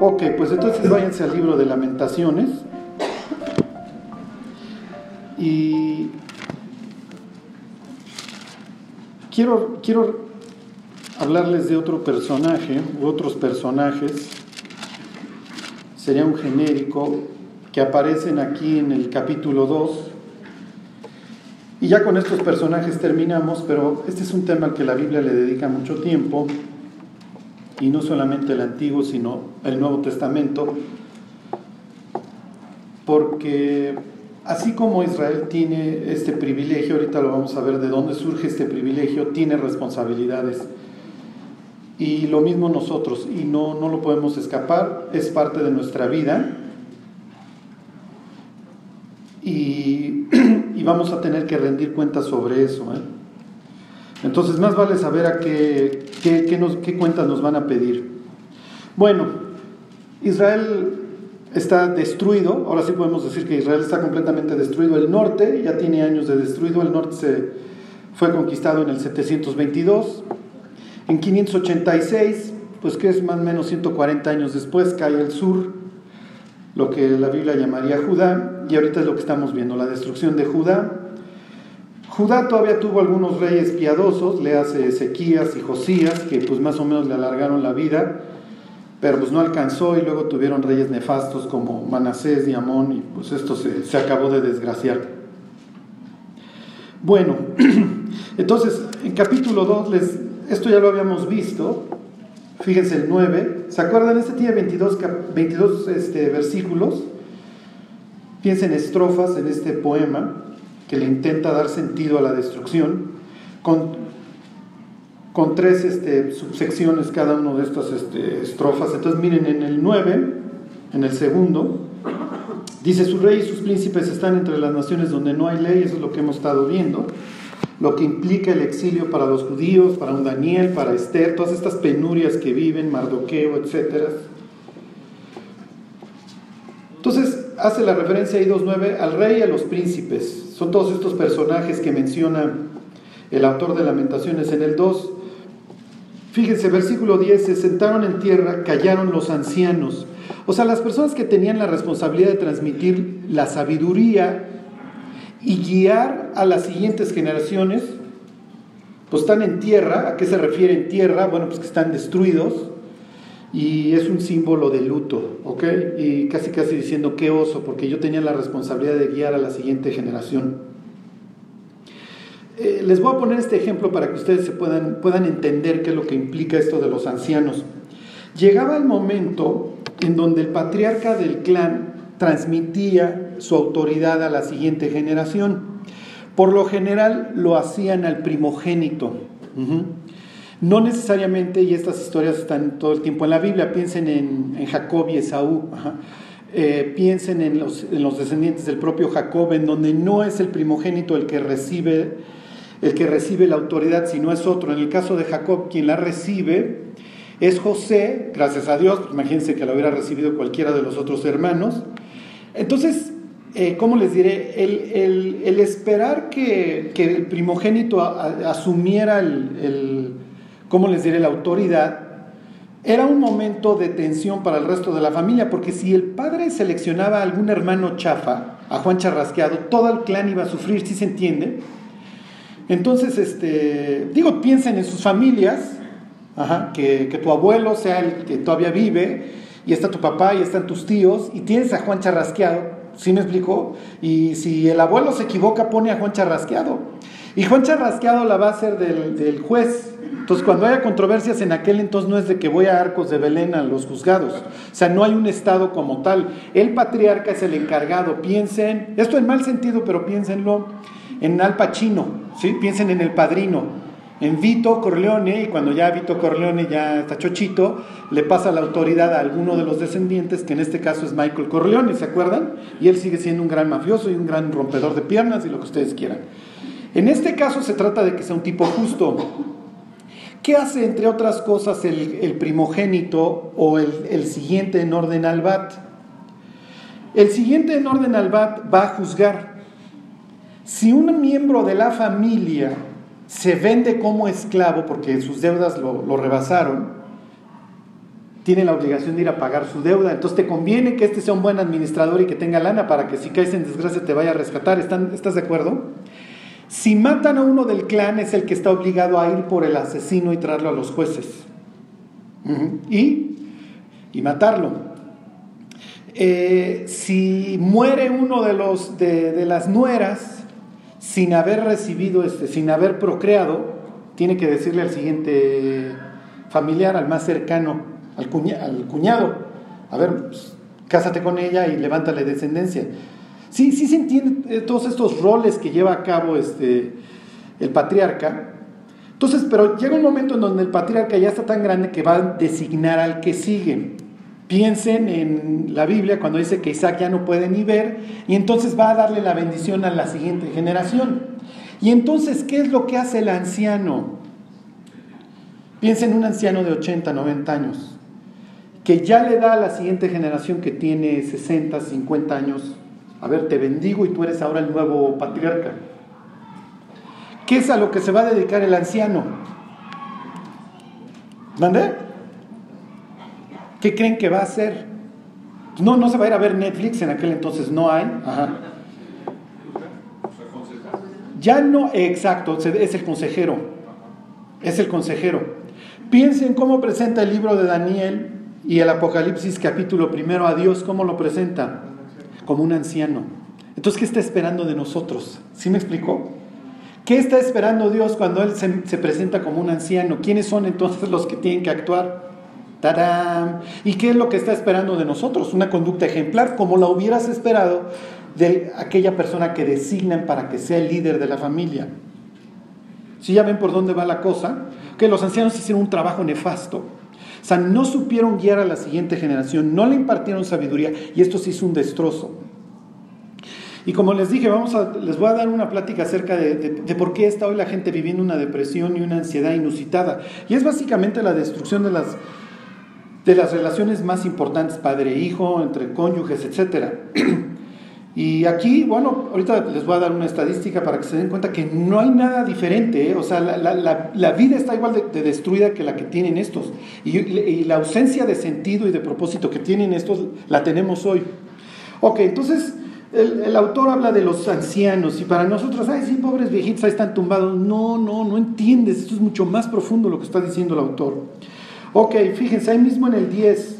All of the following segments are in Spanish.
Ok, pues entonces váyanse al libro de lamentaciones. Y quiero, quiero hablarles de otro personaje, u otros personajes. Sería un genérico que aparecen aquí en el capítulo 2. Y ya con estos personajes terminamos, pero este es un tema al que la Biblia le dedica mucho tiempo y no solamente el Antiguo, sino el Nuevo Testamento, porque así como Israel tiene este privilegio, ahorita lo vamos a ver de dónde surge este privilegio, tiene responsabilidades. Y lo mismo nosotros, y no, no lo podemos escapar, es parte de nuestra vida. Y, y vamos a tener que rendir cuentas sobre eso. ¿eh? Entonces, más vale saber a qué, qué, cuentas nos van a pedir. Bueno, Israel está destruido, ahora sí podemos decir que Israel está completamente destruido. El norte ya tiene años de destruido, el norte se fue conquistado en el 722. En 586, pues que es más o menos 140 años después, cae el sur, lo que la Biblia llamaría Judá, y ahorita es lo que estamos viendo, la destrucción de Judá. Judá todavía tuvo algunos reyes piadosos, le hace Ezequías y Josías, que pues más o menos le alargaron la vida, pero pues no alcanzó y luego tuvieron reyes nefastos como Manasés y Amón y pues esto se, se acabó de desgraciar. Bueno, entonces en capítulo 2, les, esto ya lo habíamos visto, fíjense el 9, ¿se acuerdan? Este tiene 22, 22 este, versículos, piensen estrofas en este poema que le intenta dar sentido a la destrucción, con, con tres este, subsecciones cada uno de estas este, estrofas. Entonces miren, en el 9, en el segundo, dice, su rey y sus príncipes están entre las naciones donde no hay ley, eso es lo que hemos estado viendo, lo que implica el exilio para los judíos, para un Daniel, para Esther, todas estas penurias que viven, Mardoqueo, etc. Entonces hace la referencia ahí 2.9 al rey y a los príncipes. Son todos estos personajes que menciona el autor de Lamentaciones en el 2. Fíjense, versículo 10, se sentaron en tierra, callaron los ancianos. O sea, las personas que tenían la responsabilidad de transmitir la sabiduría y guiar a las siguientes generaciones, pues están en tierra. ¿A qué se refiere en tierra? Bueno, pues que están destruidos y es un símbolo de luto, ¿ok? Y casi casi diciendo qué oso, porque yo tenía la responsabilidad de guiar a la siguiente generación. Eh, les voy a poner este ejemplo para que ustedes se puedan, puedan entender qué es lo que implica esto de los ancianos. Llegaba el momento en donde el patriarca del clan transmitía su autoridad a la siguiente generación. Por lo general lo hacían al primogénito. No necesariamente, y estas historias están todo el tiempo en la Biblia, piensen en, Jacob y Esaú, eh, piensen en los, en los, descendientes del propio Jacob, en donde no es el primogénito el que recibe el que recibe la autoridad, sino es otro. En el caso de Jacob, quien la recibe es José, gracias a Dios, pues imagínense que la hubiera recibido cualquiera de los otros hermanos. Entonces, eh, ¿cómo les diré? El, esperar que, el primogénito asumiera el ¿cómo les diré?, la autoridad, era un momento de tensión para el resto de la familia, porque si el padre seleccionaba a algún hermano chafa, a Juan Charrasqueado, todo el clan iba a sufrir, ¿sí se entiende? Entonces, este, digo, piensen en sus familias, que, que, tu abuelo sea el que todavía vive, y está tu papá, y están tus tíos, y tienes a Juan Charrasqueado, ¿sí me explicó? Y si el abuelo se equivoca, pone a Juan Charrasqueado. Y Juan Charrasqueado la va a ser del, del juez, entonces, cuando haya controversias en aquel entonces no es de que voy a Arcos de Belén a los juzgados. O sea, no hay un Estado como tal. El patriarca es el encargado. Piensen, esto en mal sentido, pero piénsenlo en Al Pacino, ¿sí? Piensen en el padrino, en Vito Corleone, y cuando ya Vito Corleone ya está chochito, le pasa la autoridad a alguno de los descendientes, que en este caso es Michael Corleone, ¿se acuerdan? Y él sigue siendo un gran mafioso y un gran rompedor de piernas y lo que ustedes quieran. En este caso se trata de que sea un tipo justo, ¿Qué hace, entre otras cosas, el, primogénito o el, siguiente en orden al BAT? El siguiente en orden al BAT va a juzgar. Si un miembro de la familia se vende como esclavo porque sus deudas lo, lo rebasaron, tiene la obligación de ir a pagar su deuda. Entonces te conviene que este sea un buen administrador y que tenga lana para que si caes en desgracia te vaya a rescatar. ¿Estás de acuerdo? Si matan a uno del clan es el que está obligado a ir por el asesino y traerlo a los jueces. y, y, matarlo. Eh, si muere uno de, los, de, las nueras sin haber recibido, este, sin haber procreado, tiene que decirle al siguiente familiar, al más cercano, al, cuñado. A ver, pues, cásate con ella y levántale descendencia. Sí, sí se entienden eh, todos estos roles que lleva a cabo este, el patriarca. Entonces, pero llega un momento en donde el patriarca ya está tan grande que va a designar al que sigue. Piensen en la Biblia cuando dice que Isaac ya no puede ni ver y entonces va a darle la bendición a la siguiente generación. Y entonces, ¿qué es lo que hace el anciano? Piensen en un anciano de 80, 90 años que ya le da a la siguiente generación que tiene 60, 50 años, a ver, te bendigo y tú eres ahora el nuevo patriarca. ¿Qué es a lo que se va a dedicar el anciano? ¿Mande? ¿Qué creen que va a hacer? No, no se va a ir a ver Netflix, en aquel entonces no hay. Ya no, exacto, es el consejero. Es el consejero. Piensen cómo presenta el libro de Daniel y el Apocalipsis capítulo primero a Dios, ¿cómo lo presenta? Como un anciano. Entonces, ¿qué está esperando de nosotros? ¿Sí me explicó? ¿Qué está esperando Dios cuando Él se, presenta como un anciano? ¿Quiénes son entonces los que tienen que actuar? ¡Tarán! ¿Y qué es lo que está esperando de nosotros? Una conducta ejemplar, como la hubieras esperado de aquella persona que designan para que sea el líder de la familia. Si ya ven por dónde va la cosa, que los ancianos hicieron un trabajo nefasto. Sea, no supieron guiar a la siguiente generación, no le impartieron sabiduría y esto se hizo un destrozo. Y como les dije, vamos a, les voy a dar una plática acerca de, de, por qué está hoy la gente viviendo una depresión y una ansiedad inusitada. Y es básicamente la destrucción de las, de las relaciones más importantes, padre-hijo, entre cónyuges, etc. Y aquí, bueno, ahorita les voy a dar una estadística para que se den cuenta que no hay nada diferente, ¿eh? o sea, la, vida está igual de, destruida que la que tienen estos. Y, la ausencia de sentido y de propósito que tienen estos la tenemos hoy. Ok, entonces el, autor habla de los ancianos y para nosotros, ay, sí, pobres viejitos, ahí están tumbados. No, no, no entiendes, esto es mucho más profundo lo que está diciendo el autor. Ok, fíjense, ahí mismo en el 10,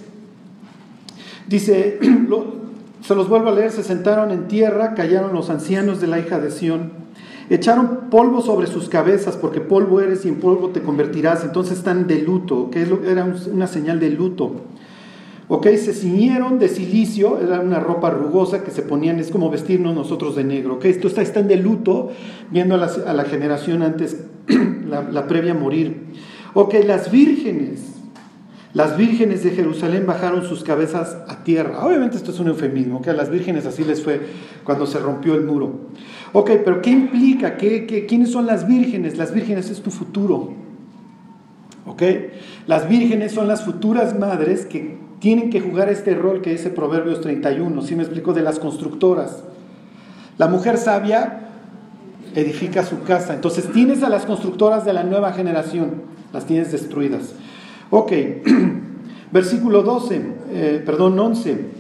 dice, se los vuelvo a leer, se sentaron en tierra, callaron los ancianos de la hija de Sión, echaron polvo sobre sus cabezas, porque polvo eres y en polvo te convertirás, entonces están de luto, que era una señal de luto. Ok, se ciñeron de silicio, era una ropa rugosa que se ponían, es como vestirnos nosotros de negro. Ok, esto está, están de luto, viendo a la, generación antes, la, la previa a morir. Ok, las vírgenes, las vírgenes de Jerusalén bajaron sus cabezas a tierra. Obviamente esto es un eufemismo, que a las vírgenes así les fue cuando se rompió el muro. Ok, pero ¿qué implica? ¿Qué, quiénes son las vírgenes? Las vírgenes es tu futuro. ¿Ok? Las vírgenes son las futuras madres que tienen que jugar este rol que dice Proverbios 31. ¿Sí me explico? De las constructoras. La mujer sabia edifica su casa. Entonces tienes a las constructoras de la nueva generación. Las tienes destruidas. Ok, versículo 12, eh, perdón, 11.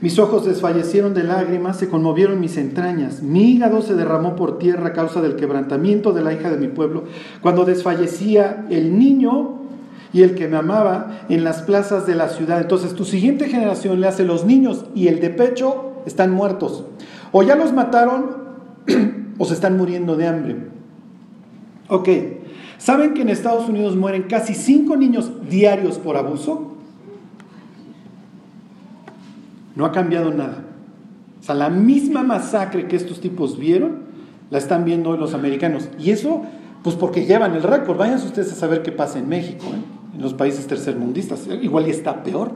Mis ojos desfallecieron de lágrimas, se conmovieron mis entrañas. Mi hígado se derramó por tierra a causa del quebrantamiento de la hija de mi pueblo. Cuando desfallecía el niño y el que me amaba en las plazas de la ciudad. Entonces tu siguiente generación le hace los niños y el de pecho están muertos. O ya los mataron o se están muriendo de hambre. Ok, ¿Saben que en Estados Unidos mueren casi 5 niños diarios por abuso? No ha cambiado nada. O sea, la misma masacre que estos tipos vieron, la están viendo los americanos. Y eso, pues porque llevan el récord. Vayan ustedes a saber qué pasa en México, ¿eh? en los países tercermundistas. Igual y está peor.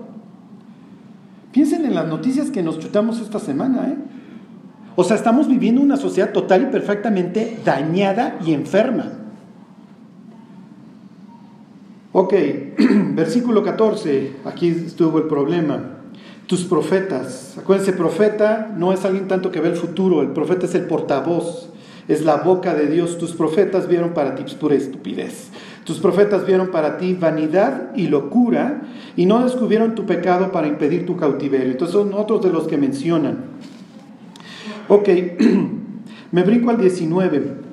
Piensen en las noticias que nos chutamos esta semana. ¿eh? O sea, estamos viviendo una sociedad total y perfectamente dañada y enferma. Ok, versículo 14, aquí estuvo el problema. Tus profetas, acuérdense, profeta no es alguien tanto que ve el futuro, el profeta es el portavoz, es la boca de Dios. Tus profetas vieron para ti pura estupidez. Tus profetas vieron para ti vanidad y locura y no descubrieron tu pecado para impedir tu cautiverio. Entonces son otros de los que mencionan. Ok, me brinco al 19.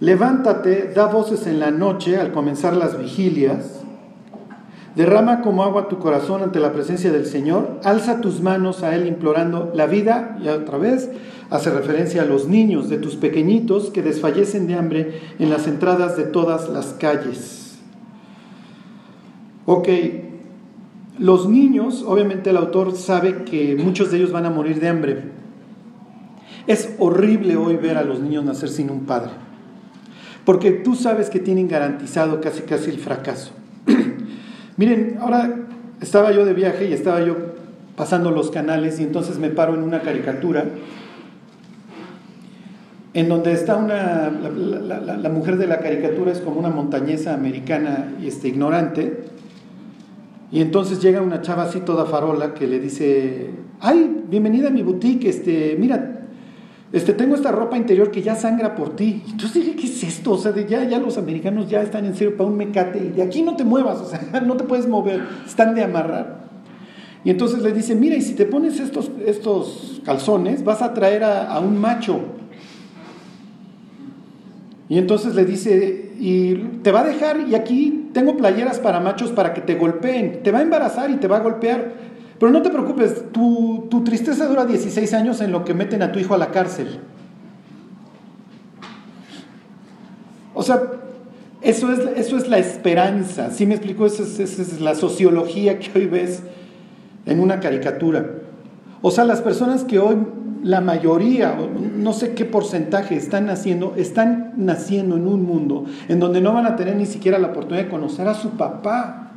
Levántate, da voces en la noche al comenzar las vigilias Derrama como agua tu corazón ante la presencia del Señor, alza tus manos a Él implorando la vida, y otra vez hace referencia a los niños de tus pequeñitos que desfallecen de hambre en las entradas de todas las calles. Ok, los niños, obviamente el autor sabe que muchos de ellos van a morir de hambre. Es horrible hoy ver a los niños nacer sin un padre, porque tú sabes que tienen garantizado casi casi el fracaso. Miren, ahora estaba yo de viaje y estaba yo pasando los canales y entonces me paro en una caricatura en donde está una, la, mujer de la caricatura es como una montañesa americana y este, ignorante, y entonces llega una chava así toda farola que le dice, ay, bienvenida a mi boutique, este, mira, este, tengo esta ropa interior que ya sangra por ti. Entonces dije, ¿qué es esto? O sea, ya, ya los americanos ya están en serio para un mecate y de aquí no te muevas, o sea, no te puedes mover, están de amarrar. Y entonces le dice, mira, y si te pones estos, estos calzones, vas a traer a, a un macho. Y entonces le dice, y te va a dejar, y aquí tengo playeras para machos para que te golpeen, te va a embarazar y te va a golpear. Pero no te preocupes, tu, tristeza dura 16 años en lo que meten a tu hijo a la cárcel. O sea, eso es, eso es la esperanza. ¿Sí me explico? Esa es, esa es la sociología que hoy ves en una caricatura. O sea, las personas que hoy, la mayoría, no sé qué porcentaje están naciendo, están naciendo en un mundo en donde no van a tener ni siquiera la oportunidad de conocer a su papá.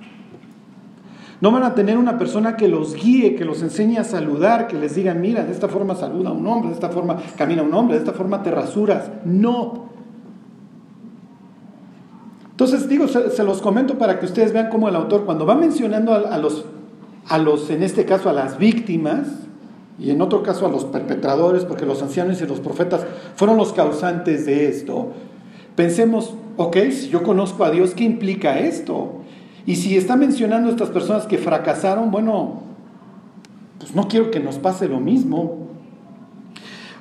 No van a tener una persona que los guíe, que los enseñe a saludar, que les diga, mira, de esta forma saluda a un hombre, de esta forma camina un hombre, de esta forma te rasuras. No. Entonces digo, se, los comento para que ustedes vean cómo el autor, cuando va mencionando a, los, a los, en este caso a las víctimas, y en otro caso a los perpetradores, porque los ancianos y los profetas fueron los causantes de esto, pensemos, ok, si yo conozco a Dios, ¿qué implica esto? Y si está mencionando a estas personas que fracasaron, bueno, pues no quiero que nos pase lo mismo.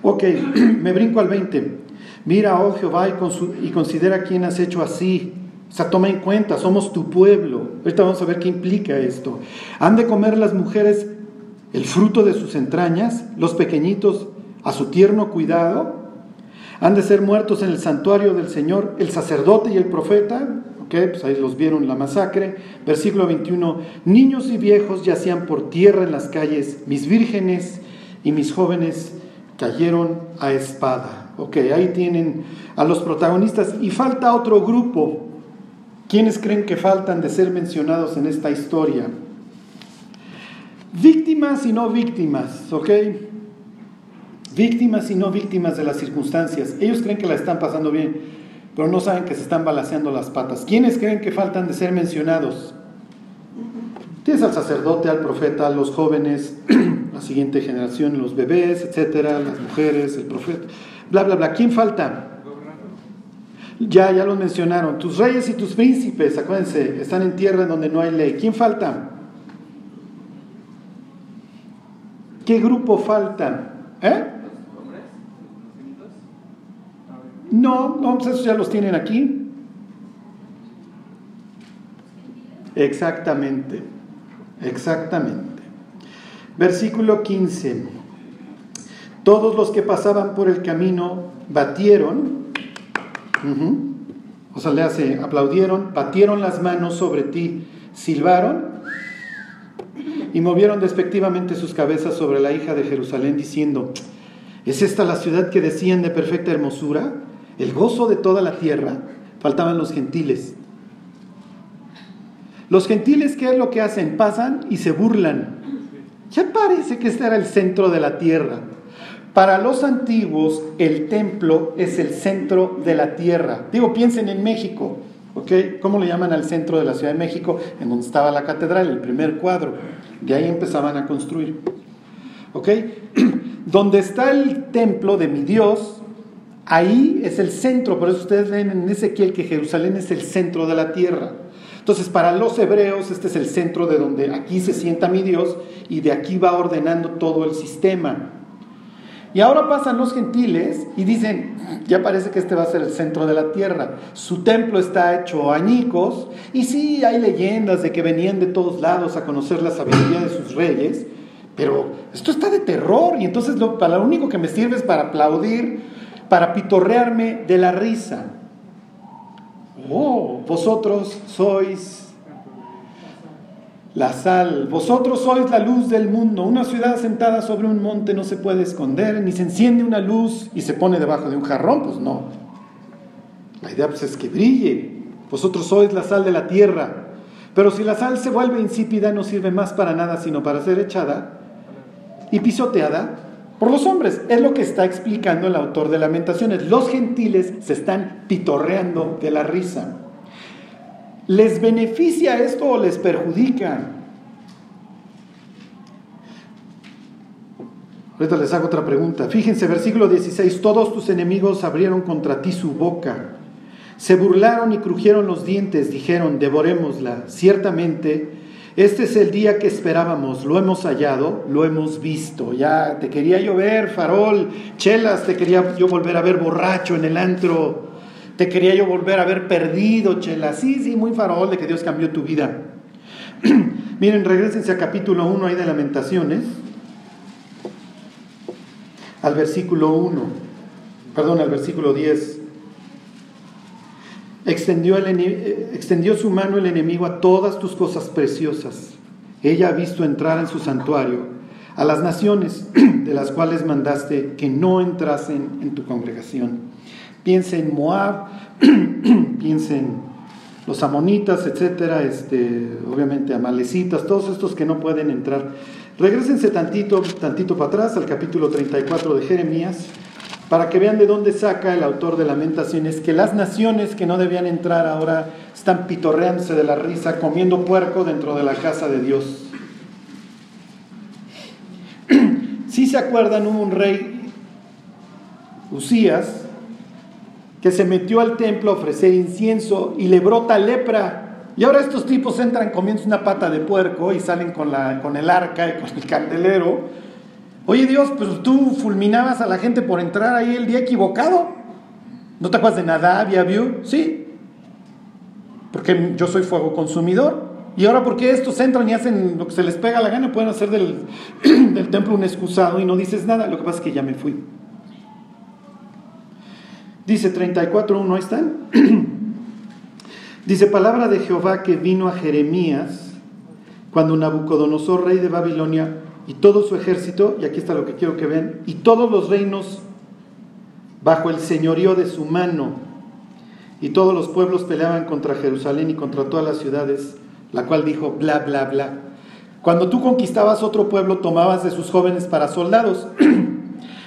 Ok, me brinco al 20. Mira, oh Jehová, y, considera quién has hecho así. O sea, toma en cuenta, somos tu pueblo. Ahorita vamos a ver qué implica esto. Han de comer las mujeres el fruto de sus entrañas, los pequeñitos a su tierno cuidado. Han de ser muertos en el santuario del Señor el sacerdote y el profeta, pues ahí los vieron la masacre. Versículo 21, niños y viejos yacían por tierra en las calles, mis vírgenes y mis jóvenes cayeron a espada. Ok, ahí tienen a los protagonistas y falta otro grupo. ¿Quiénes creen que faltan de ser mencionados en esta historia? Víctimas y no víctimas, ¿ok? Víctimas y no víctimas de las circunstancias. Ellos creen que la están pasando bien pero no saben que se están balaseando las patas. ¿Quiénes creen que faltan de ser mencionados? Tienes al sacerdote, al profeta, a los jóvenes, la siguiente generación, los bebés, etcétera, las mujeres, el profeta, bla, bla, bla. ¿Quién falta? Ya, ya los mencionaron. Tus reyes y tus príncipes, acuérdense, están en tierra en donde no hay ley. ¿Quién falta? ¿Qué grupo falta? ¿Eh? No, no, pues esos ya los tienen aquí. Exactamente, exactamente. Versículo 15. Todos los que pasaban por el camino batieron, o sea, le hace, aplaudieron, batieron las manos sobre ti, silbaron y movieron despectivamente sus cabezas sobre la hija de Jerusalén, diciendo, ¿es esta la ciudad que decían de perfecta hermosura? El gozo de toda la tierra, faltaban los gentiles. Los gentiles, ¿qué es lo que hacen? Pasan y se burlan. Ya parece que este era el centro de la tierra. Para los antiguos, el templo es el centro de la tierra. Digo, piensen en México, ¿ok? ¿Cómo le llaman al centro de la Ciudad de México? En donde estaba la catedral, el primer cuadro. De ahí empezaban a construir. ¿Ok? donde está el templo de mi Dios, Ahí es el centro, por eso ustedes leen en Ezequiel que Jerusalén es el centro de la tierra. Entonces, para los hebreos, este es el centro de donde aquí se sienta mi Dios y de aquí va ordenando todo el sistema. Y ahora pasan los gentiles y dicen, ya parece que este va a ser el centro de la tierra. Su templo está hecho añicos y sí hay leyendas de que venían de todos lados a conocer la sabiduría de sus reyes, pero esto está de terror y entonces lo, para lo único que me sirve es para aplaudir, para pitorrearme de la risa. Oh, vosotros sois la sal. Vosotros sois la luz del mundo. Una ciudad sentada sobre un monte no se puede esconder, ni se enciende una luz y se pone debajo de un jarrón, pues no. La idea pues, es que brille. Vosotros sois la sal de la tierra. Pero si la sal se vuelve insípida, no sirve más para nada, sino para ser echada y pisoteada por los hombres. Es lo que está explicando el autor de Lamentaciones. Los gentiles se están pitorreando de la risa. ¿Les beneficia esto o les perjudica? Ahorita les hago otra pregunta. Fíjense, versículo 16, todos tus enemigos abrieron contra ti su boca. Se burlaron y crujieron los dientes, dijeron, devorémosla. Ciertamente, este es el día que esperábamos, lo hemos hallado, lo hemos visto. Ya te quería yo ver, farol, chelas, te quería yo volver a ver borracho en el antro. Te quería yo volver a ver perdido, chela. Sí, sí, muy farol de que Dios cambió tu vida. Miren, regresense a capítulo 1 ahí de Lamentaciones. Al versículo 1. Perdón, al versículo 10. Extendió, el, extendió su mano el enemigo a todas tus cosas preciosas. Ella ha visto entrar en su santuario a las naciones de las cuales mandaste que no entrasen en tu congregación. Piensa en Moab, piensa en los amonitas, etcétera, este, obviamente amalecitas, todos estos que no pueden entrar. Regrésense tantito, tantito para atrás al capítulo 34 de Jeremías, para que vean de dónde saca el autor de Lamentaciones que las naciones que no debían entrar ahora están pitorreándose de la risa, comiendo puerco dentro de la casa de Dios. Si se acuerdan, hubo un rey, Usías, que se metió al templo a ofrecer incienso y le brota lepra. Y ahora estos tipos entran comiendo una pata de puerco y salen con, la, con el arca y con el candelero. Oye Dios, pues tú fulminabas a la gente por entrar ahí el día equivocado. ¿No te acuerdas de nada, Abiú? Sí. Porque yo soy fuego consumidor. Y ahora, ¿por qué estos entran y hacen lo que se les pega la gana? Pueden hacer del, del templo un excusado y no dices nada. Lo que pasa es que ya me fui. Dice 34.1, ahí están. Dice, palabra de Jehová que vino a Jeremías cuando Nabucodonosor, rey de Babilonia, y todo su ejército, y aquí está lo que quiero que vean, y todos los reinos bajo el señorío de su mano, y todos los pueblos peleaban contra Jerusalén y contra todas las ciudades, la cual dijo, bla, bla, bla. Cuando tú conquistabas otro pueblo, tomabas de sus jóvenes para soldados.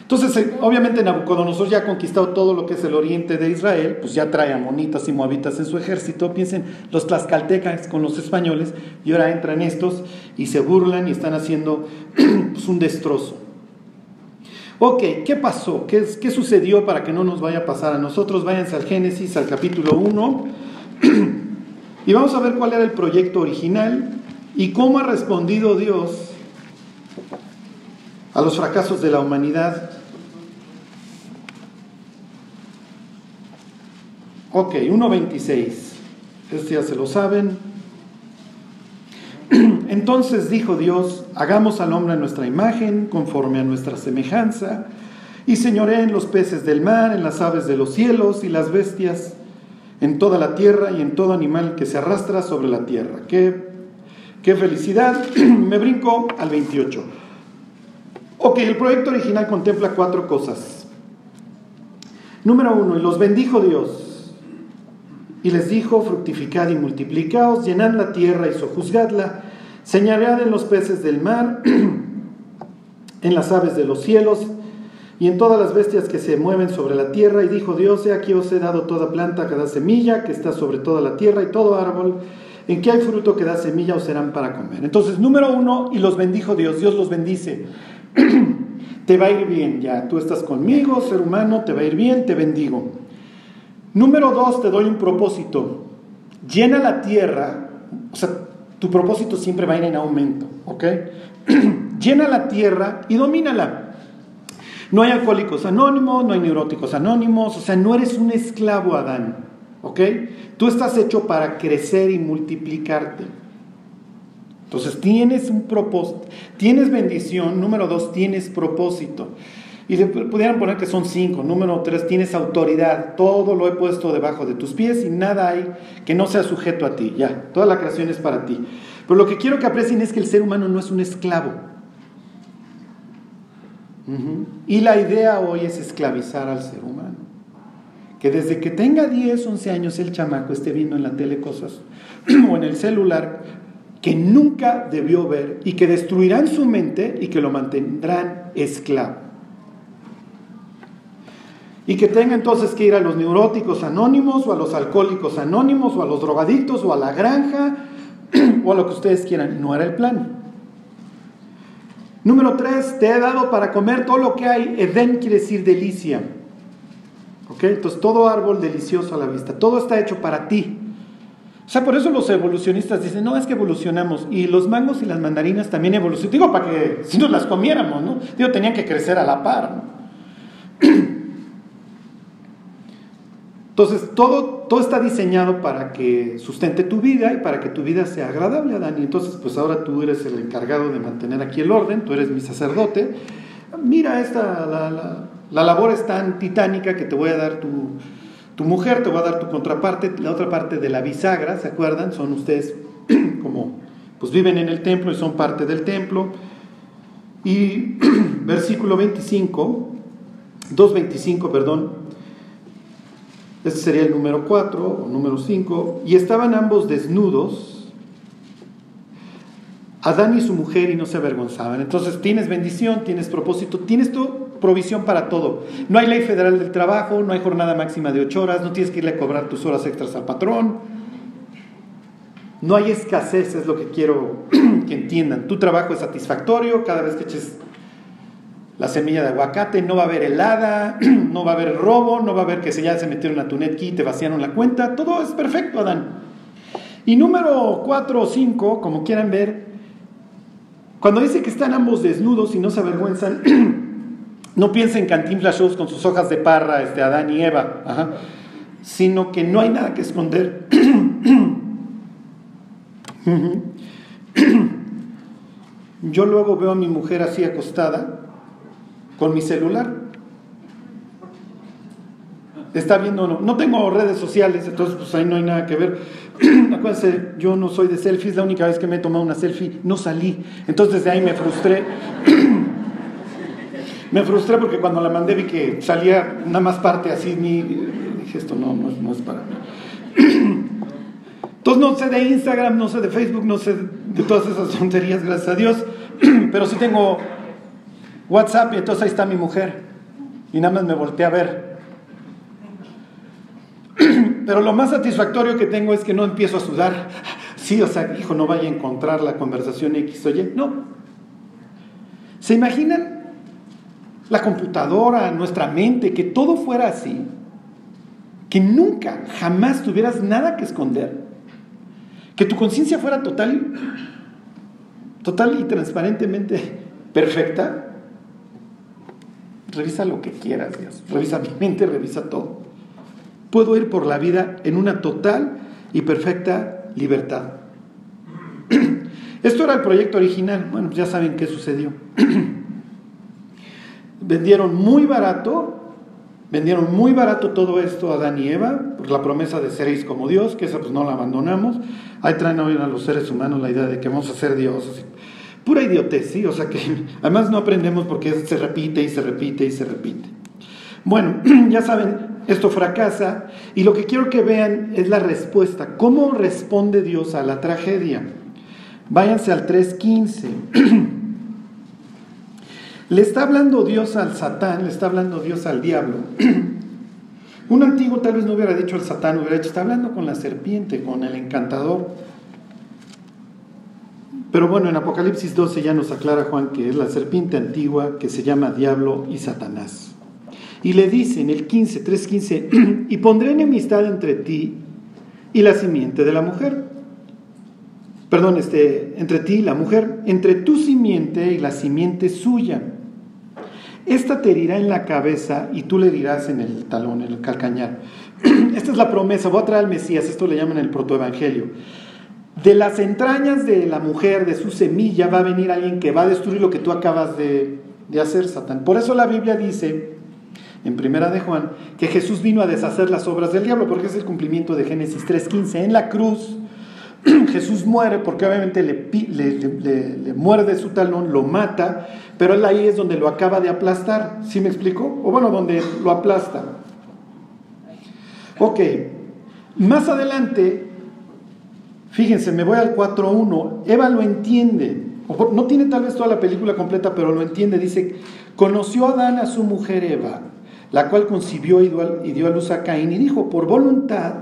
Entonces, eh, obviamente Nabucodonosor ya ha conquistado todo lo que es el oriente de Israel, pues ya trae amonitas y moabitas en su ejército. Piensen, los tlaxcaltecas con los españoles, y ahora entran estos y se burlan y están haciendo pues, un destrozo. Ok, ¿qué pasó? ¿Qué, ¿Qué sucedió para que no nos vaya a pasar a nosotros? Váyanse al Génesis, al capítulo 1, y vamos a ver cuál era el proyecto original y cómo ha respondido Dios a los fracasos de la humanidad. Ok, 1.26. Este ya se lo saben. Entonces dijo Dios, hagamos al hombre a nuestra imagen, conforme a nuestra semejanza, y señoré en los peces del mar, en las aves de los cielos y las bestias, en toda la tierra y en todo animal que se arrastra sobre la tierra. Qué, qué felicidad. Me brinco al 28. Ok, el proyecto original contempla cuatro cosas. Número uno, y los bendijo Dios. Y les dijo, fructificad y multiplicaos, llenad la tierra y sojuzgadla, señalad en los peces del mar, en las aves de los cielos, y en todas las bestias que se mueven sobre la tierra. Y dijo Dios, he aquí os he dado toda planta que da semilla, que está sobre toda la tierra, y todo árbol en que hay fruto que da semilla os serán para comer. Entonces, número uno, y los bendijo Dios, Dios los bendice. te va a ir bien ya. Tú estás conmigo, ser humano, te va a ir bien, te bendigo. Número dos, te doy un propósito. Llena la tierra, o sea, tu propósito siempre va a ir en aumento, ¿ok? Llena la tierra y domínala. No hay alcohólicos anónimos, no hay neuróticos anónimos, o sea, no eres un esclavo, Adán, ¿ok? Tú estás hecho para crecer y multiplicarte. Entonces tienes un propósito, tienes bendición, número dos, tienes propósito. Y le pudieran poner que son cinco. Número tres, tienes autoridad. Todo lo he puesto debajo de tus pies y nada hay que no sea sujeto a ti. Ya, toda la creación es para ti. Pero lo que quiero que aprecien es que el ser humano no es un esclavo. Y la idea hoy es esclavizar al ser humano. Que desde que tenga 10, 11 años el chamaco esté viendo en la tele cosas o en el celular que nunca debió ver y que destruirán su mente y que lo mantendrán esclavo. Y que tenga entonces que ir a los neuróticos anónimos o a los alcohólicos anónimos o a los drogadictos o a la granja o a lo que ustedes quieran. No era el plan. Número tres, te he dado para comer todo lo que hay. Edén quiere decir delicia. ¿Ok? Entonces todo árbol delicioso a la vista. Todo está hecho para ti. O sea, por eso los evolucionistas dicen, no, es que evolucionamos. Y los mangos y las mandarinas también evolucionan. Digo, para que si nos las comiéramos, ¿no? Digo, tenían que crecer a la par. ¿no? Entonces, todo, todo está diseñado para que sustente tu vida y para que tu vida sea agradable, Dani. Entonces, pues ahora tú eres el encargado de mantener aquí el orden, tú eres mi sacerdote. Mira, esta, la, la, labor es tan titánica que te voy a dar tu, tu mujer, te voy a dar tu contraparte, la otra parte de la bisagra, ¿se acuerdan? Son ustedes como, pues viven en el templo y son parte del templo. Y versículo 25, 2.25, perdón, este sería el número 4 o número 5. Y estaban ambos desnudos, Adán y su mujer, y no se avergonzaban. Entonces tienes bendición, tienes propósito, tienes tu provisión para todo. No hay ley federal del trabajo, no hay jornada máxima de 8 horas, no tienes que irle a cobrar tus horas extras al patrón. No hay escasez, es lo que quiero que entiendan. Tu trabajo es satisfactorio, cada vez que eches la semilla de aguacate, no va a haber helada, no va a haber robo, no va a haber que se ya se metieron a tu netkey y te vaciaron la cuenta, todo es perfecto, Adán. Y número 4 o 5, como quieran ver, cuando dice que están ambos desnudos y no se avergüenzan, no piensen en Cantinflas Shows con sus hojas de parra, este, Adán y Eva, sino que no hay nada que esconder. Yo luego veo a mi mujer así acostada con mi celular. Está viendo, no, no tengo redes sociales, entonces pues ahí no hay nada que ver. Acuérdense, yo no soy de selfies, la única vez que me he tomado una selfie no salí. Entonces de ahí me frustré. me frustré porque cuando la mandé vi que salía nada más parte así, ni, dije esto no, no, no es para mí. Entonces no sé de Instagram, no sé de Facebook, no sé de todas esas tonterías, gracias a Dios, pero sí tengo WhatsApp y entonces ahí está mi mujer. Y nada más me volteé a ver. Pero lo más satisfactorio que tengo es que no empiezo a sudar. Sí, o sea, hijo, no vaya a encontrar la conversación X o Y. No. ¿Se imaginan la computadora, nuestra mente, que todo fuera así? Que nunca, jamás tuvieras nada que esconder. Que tu conciencia fuera total, total y transparentemente perfecta. Revisa lo que quieras, Dios. Revisa mi mente, revisa todo. Puedo ir por la vida en una total y perfecta libertad. Esto era el proyecto original. Bueno, ya saben qué sucedió. vendieron muy barato, vendieron muy barato todo esto a Adán y Eva, por la promesa de seréis como Dios, que esa pues no la abandonamos. Ahí traen hoy a los seres humanos la idea de que vamos a ser dioses Pura idiotez, ¿sí? O sea que además no aprendemos porque se repite y se repite y se repite. Bueno, ya saben, esto fracasa y lo que quiero que vean es la respuesta. ¿Cómo responde Dios a la tragedia? Váyanse al 3.15. Le está hablando Dios al Satán, le está hablando Dios al diablo. Un antiguo tal vez no hubiera dicho al Satán, hubiera dicho, está hablando con la serpiente, con el encantador. Pero bueno, en Apocalipsis 12 ya nos aclara Juan que es la serpiente antigua que se llama Diablo y Satanás. Y le dice en el 15, 3.15, y pondré enemistad entre ti y la simiente de la mujer. Perdón, este, entre ti y la mujer, entre tu simiente y la simiente suya. Esta te herirá en la cabeza y tú le dirás en el talón, en el calcañar. Esta es la promesa, voy a traer al Mesías, esto le llaman el protoevangelio. De las entrañas de la mujer, de su semilla, va a venir alguien que va a destruir lo que tú acabas de, hacer, Satán. Por eso la Biblia dice, en Primera de Juan, que Jesús vino a deshacer las obras del diablo, porque es el cumplimiento de Génesis 3.15. En la cruz, Jesús muere porque obviamente le, le, muerde su talón, lo mata, pero él ahí es donde lo acaba de aplastar. ¿Sí me explico? O bueno, donde lo aplasta. Ok, más adelante Fíjense, me voy al 4.1. Eva lo entiende. No tiene tal vez toda la película completa, pero lo entiende. Dice, conoció Adán a su mujer Eva, la cual concibió y dio a luz a Caín y dijo, por voluntad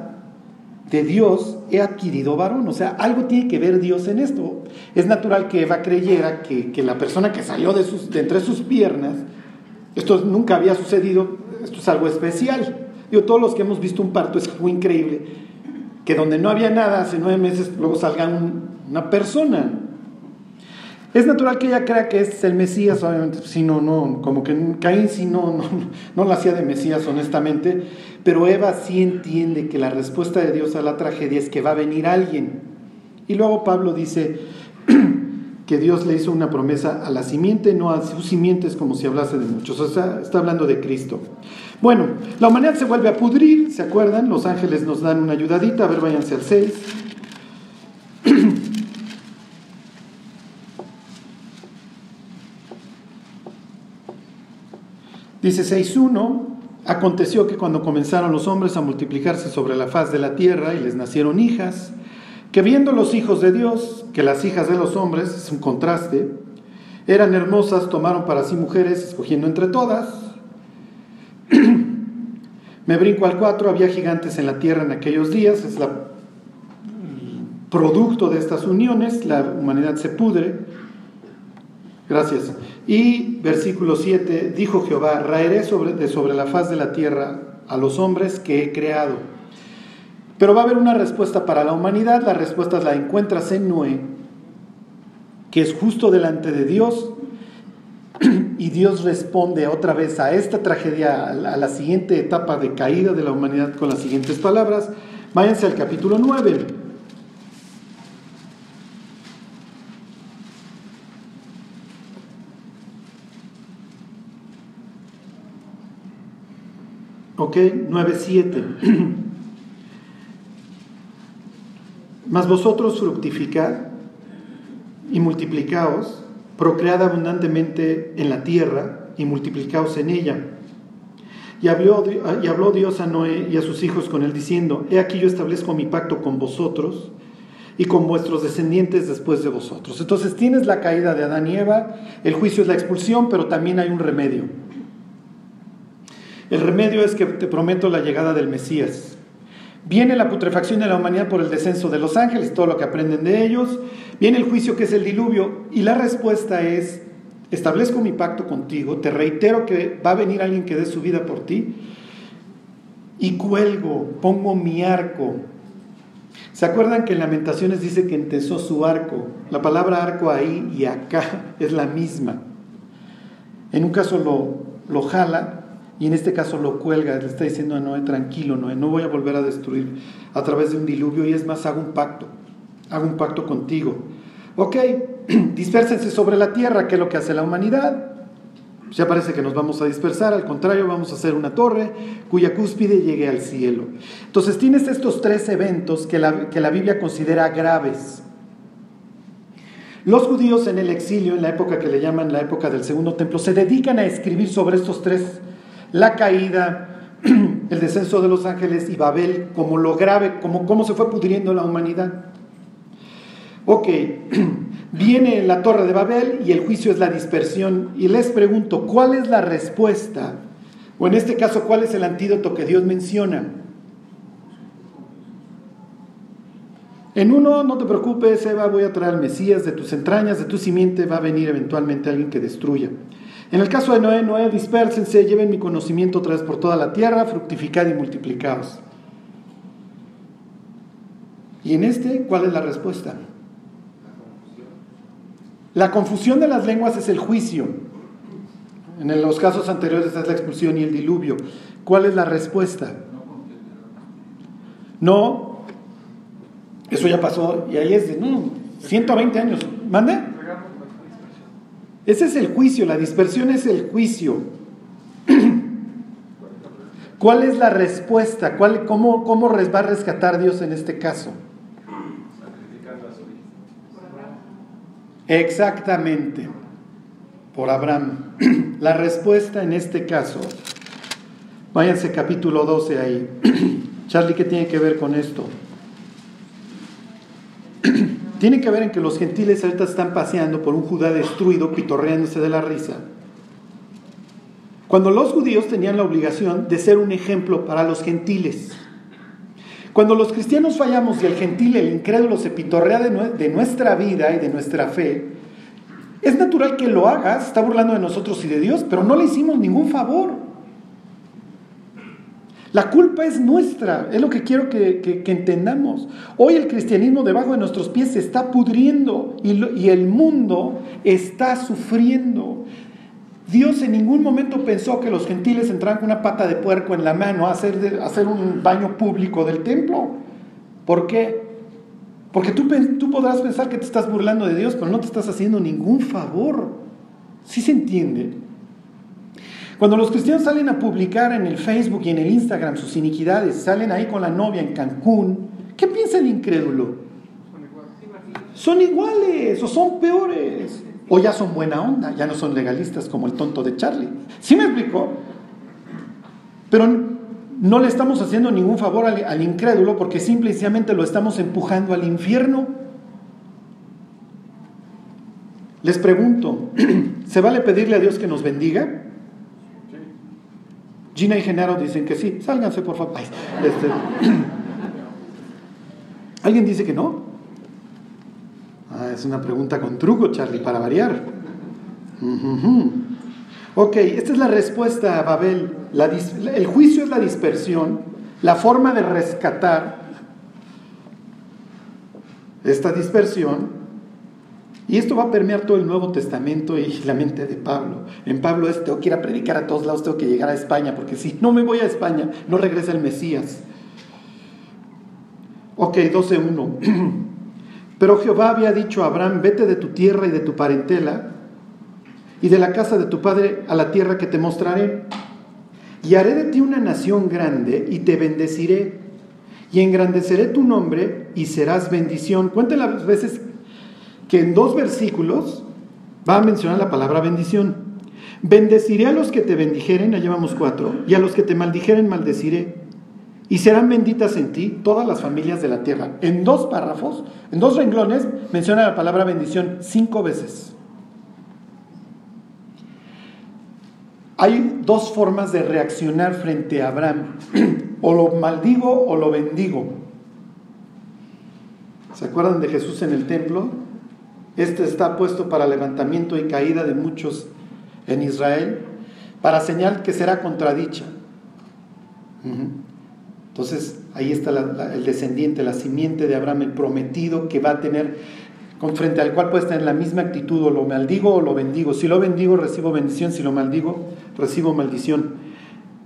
de Dios he adquirido varón. O sea, algo tiene que ver Dios en esto. Es natural que Eva creyera que, la persona que salió de, sus, entre sus piernas, esto nunca había sucedido, esto es algo especial. Yo, todos los que hemos visto un parto es algo increíble que donde no había nada hace nueve meses, luego salga una persona. Es natural que ella crea que es el Mesías, obviamente, si no, no, como que Caín sí no, no, no la hacía de Mesías, honestamente, pero Eva sí entiende que la respuesta de Dios a la tragedia es que va a venir alguien. Y luego Pablo dice que Dios le hizo una promesa a la simiente, no a sus simientes, como si hablase de muchos, o sea, está hablando de Cristo. Bueno, la humanidad se vuelve a pudrir, ¿se acuerdan? Los ángeles nos dan una ayudadita, a ver, váyanse al 6. Dice 6.1, aconteció que cuando comenzaron los hombres a multiplicarse sobre la faz de la tierra y les nacieron hijas, que viendo los hijos de Dios, que las hijas de los hombres, es un contraste, eran hermosas, tomaron para sí mujeres, escogiendo entre todas, me brinco al 4, había gigantes en la tierra en aquellos días, es la producto de estas uniones, la humanidad se pudre. Gracias. Y versículo 7, dijo Jehová, raeré sobre, de sobre la faz de la tierra a los hombres que he creado. Pero va a haber una respuesta para la humanidad, la respuesta la encuentras en Noé, que es justo delante de Dios, y Dios responde otra vez a esta tragedia, a la, siguiente etapa de caída de la humanidad con las siguientes palabras. Váyanse al capítulo 9. Ok, 9.7. Mas vosotros fructificad y multiplicaos procread abundantemente en la tierra y multiplicaos en ella. Y habló, y habló Dios a Noé y a sus hijos con él diciendo, He aquí yo establezco mi pacto con vosotros y con vuestros descendientes después de vosotros. Entonces tienes la caída de Adán y Eva, el juicio es la expulsión, pero también hay un remedio. El remedio es que te prometo la llegada del Mesías. Viene la putrefacción de la humanidad por el descenso de los ángeles, todo lo que aprenden de ellos. Viene el juicio que es el diluvio. Y la respuesta es, establezco mi pacto contigo, te reitero que va a venir alguien que dé su vida por ti. Y cuelgo, pongo mi arco. ¿Se acuerdan que en Lamentaciones dice que entesó su arco? La palabra arco ahí y acá es la misma. En un caso lo, lo jala y en este caso lo cuelga, le está diciendo a Noé, tranquilo Noé, no voy a volver a destruir a través de un diluvio y es más, hago un pacto, hago un pacto contigo. Ok, dispersense sobre la tierra, que es lo que hace la humanidad. Ya parece que nos vamos a dispersar, al contrario, vamos a hacer una torre cuya cúspide llegue al cielo. Entonces tienes estos tres eventos que la, que la Biblia considera graves. Los judíos en el exilio, en la época que le llaman la época del segundo templo, se dedican a escribir sobre estos tres la caída, el descenso de los ángeles y Babel como lo grave, como cómo se fue pudriendo la humanidad. Ok, viene la torre de Babel y el juicio es la dispersión. Y les pregunto, ¿cuál es la respuesta? O en este caso, ¿cuál es el antídoto que Dios menciona? En uno, no te preocupes, Eva, voy a traer Mesías de tus entrañas, de tu simiente, va a venir eventualmente alguien que destruya. En el caso de Noé, Noé, dispérsense, lleven mi conocimiento otra vez por toda la tierra, fructificad y multiplicaos. Y en este, ¿cuál es la respuesta? La confusión de las lenguas es el juicio. En los casos anteriores es la expulsión y el diluvio. ¿Cuál es la respuesta? No, eso ya pasó y ahí es de, no, 120 años. ¿Mande? Ese es el juicio, la dispersión es el juicio. ¿Cuál es la respuesta? ¿Cuál, cómo, ¿Cómo va a rescatar Dios en este caso? Exactamente, por Abraham. La respuesta en este caso, váyanse capítulo 12 ahí. Charlie, ¿qué tiene que ver con esto? Tiene que ver en que los gentiles ahorita están paseando por un Judá destruido, pitorreándose de la risa. Cuando los judíos tenían la obligación de ser un ejemplo para los gentiles. Cuando los cristianos fallamos y el gentil, el incrédulo, se pitorrea de, nuestra vida y de nuestra fe, es natural que lo hagas, está burlando de nosotros y de Dios, pero no le hicimos ningún favor. La culpa es nuestra, es lo que quiero que, entendamos. Hoy el cristianismo debajo de nuestros pies se está pudriendo y, el mundo está sufriendo. Dios en ningún momento pensó que los gentiles entraran con una pata de puerco en la mano a hacer, hacer un baño público del templo. ¿Por qué? Porque tú, tú podrás pensar que te estás burlando de Dios, pero no te estás haciendo ningún favor. ¿Sí se entiende? Cuando los cristianos salen a publicar en el Facebook y en el Instagram sus iniquidades, salen ahí con la novia en Cancún, ¿qué piensa el incrédulo? Son iguales o son peores. O ya son buena onda, ya no son legalistas como el tonto de Charlie. ¿Sí me explico? Pero no le estamos haciendo ningún favor al, incrédulo porque simplemente lo estamos empujando al infierno. Les pregunto, ¿se vale pedirle a Dios que nos bendiga? Gina y Genaro dicen que sí. Sálganse, por favor. Este, ¿Alguien dice que no? Ah, es una pregunta con truco, Charlie, para variar. Ok, esta es la respuesta a Babel. el juicio es la dispersión, la forma de rescatar esta dispersión. Y esto va a permear todo el Nuevo Testamento y la mente de Pablo. En Pablo es, tengo que ir a predicar a todos lados, tengo que llegar a España, porque si no me voy a España, no regresa el Mesías. Ok, 12.1. Pero Jehová había dicho a Abraham, vete de tu tierra y de tu parentela y de la casa de tu padre a la tierra que te mostraré. Y haré de ti una nación grande y te bendeciré. Y engrandeceré tu nombre y serás bendición. Cuenten las veces que en dos versículos va a mencionar la palabra bendición. Bendeciré a los que te bendijeren, allá vamos cuatro, y a los que te maldijeren maldeciré y serán benditas en ti todas las familias de la tierra. En dos párrafos, en dos renglones, menciona la palabra bendición cinco veces. Hay dos formas de reaccionar frente a Abraham. o lo maldigo o lo bendigo. ¿Se acuerdan de Jesús en el templo? Este está puesto para levantamiento y caída de muchos en Israel, para señal que será contradicha. Entonces ahí está el descendiente, la simiente de Abraham, el prometido que va a tener, con frente al cual puedes tener la misma actitud, o lo maldigo o lo bendigo. Si lo bendigo, recibo bendición, si lo maldigo, recibo maldición.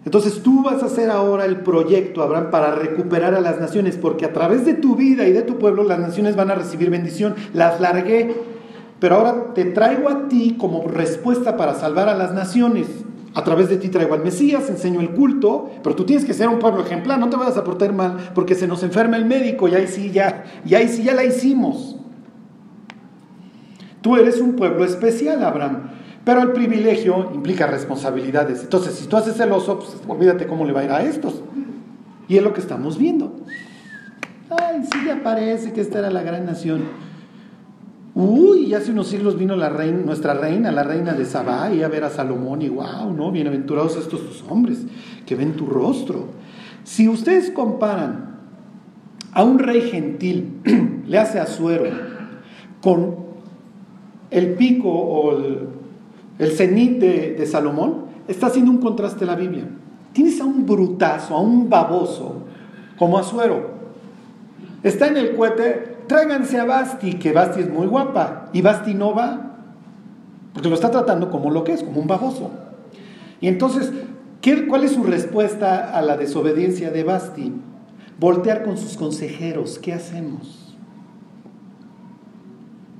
Entonces tú vas a hacer ahora el proyecto, Abraham, para recuperar a las naciones, porque a través de tu vida y de tu pueblo las naciones van a recibir bendición. Las largué, pero ahora te traigo a ti como respuesta para salvar a las naciones. A través de ti traigo al Mesías, enseño el culto, pero tú tienes que ser un pueblo ejemplar, no te vayas a portar mal, porque se nos enferma el médico y ahí sí ya, y ahí sí ya la hicimos. Tú eres un pueblo especial, Abraham, pero el privilegio implica responsabilidades. Entonces, si tú haces celoso, pues olvídate cómo le va a ir a estos. Y es lo que estamos viendo. Ay, sí ya parece que esta era la gran nación. Uy, hace unos siglos vino la reina, nuestra reina, la reina de Sabá, y a ver a Salomón y wow, ¿no? Bienaventurados estos tus hombres que ven tu rostro. Si ustedes comparan a un rey gentil le hace asuero con el pico o el, cenit de, Salomón, está haciendo un contraste la Biblia. Tienes a un brutazo, a un baboso, como Azuero. Está en el cohete, tráiganse a Basti, que Basti es muy guapa, y Basti no va, porque lo está tratando como lo que es, como un baboso. Y entonces, ¿qué, ¿cuál es su respuesta a la desobediencia de Basti? Voltear con sus consejeros, ¿qué hacemos?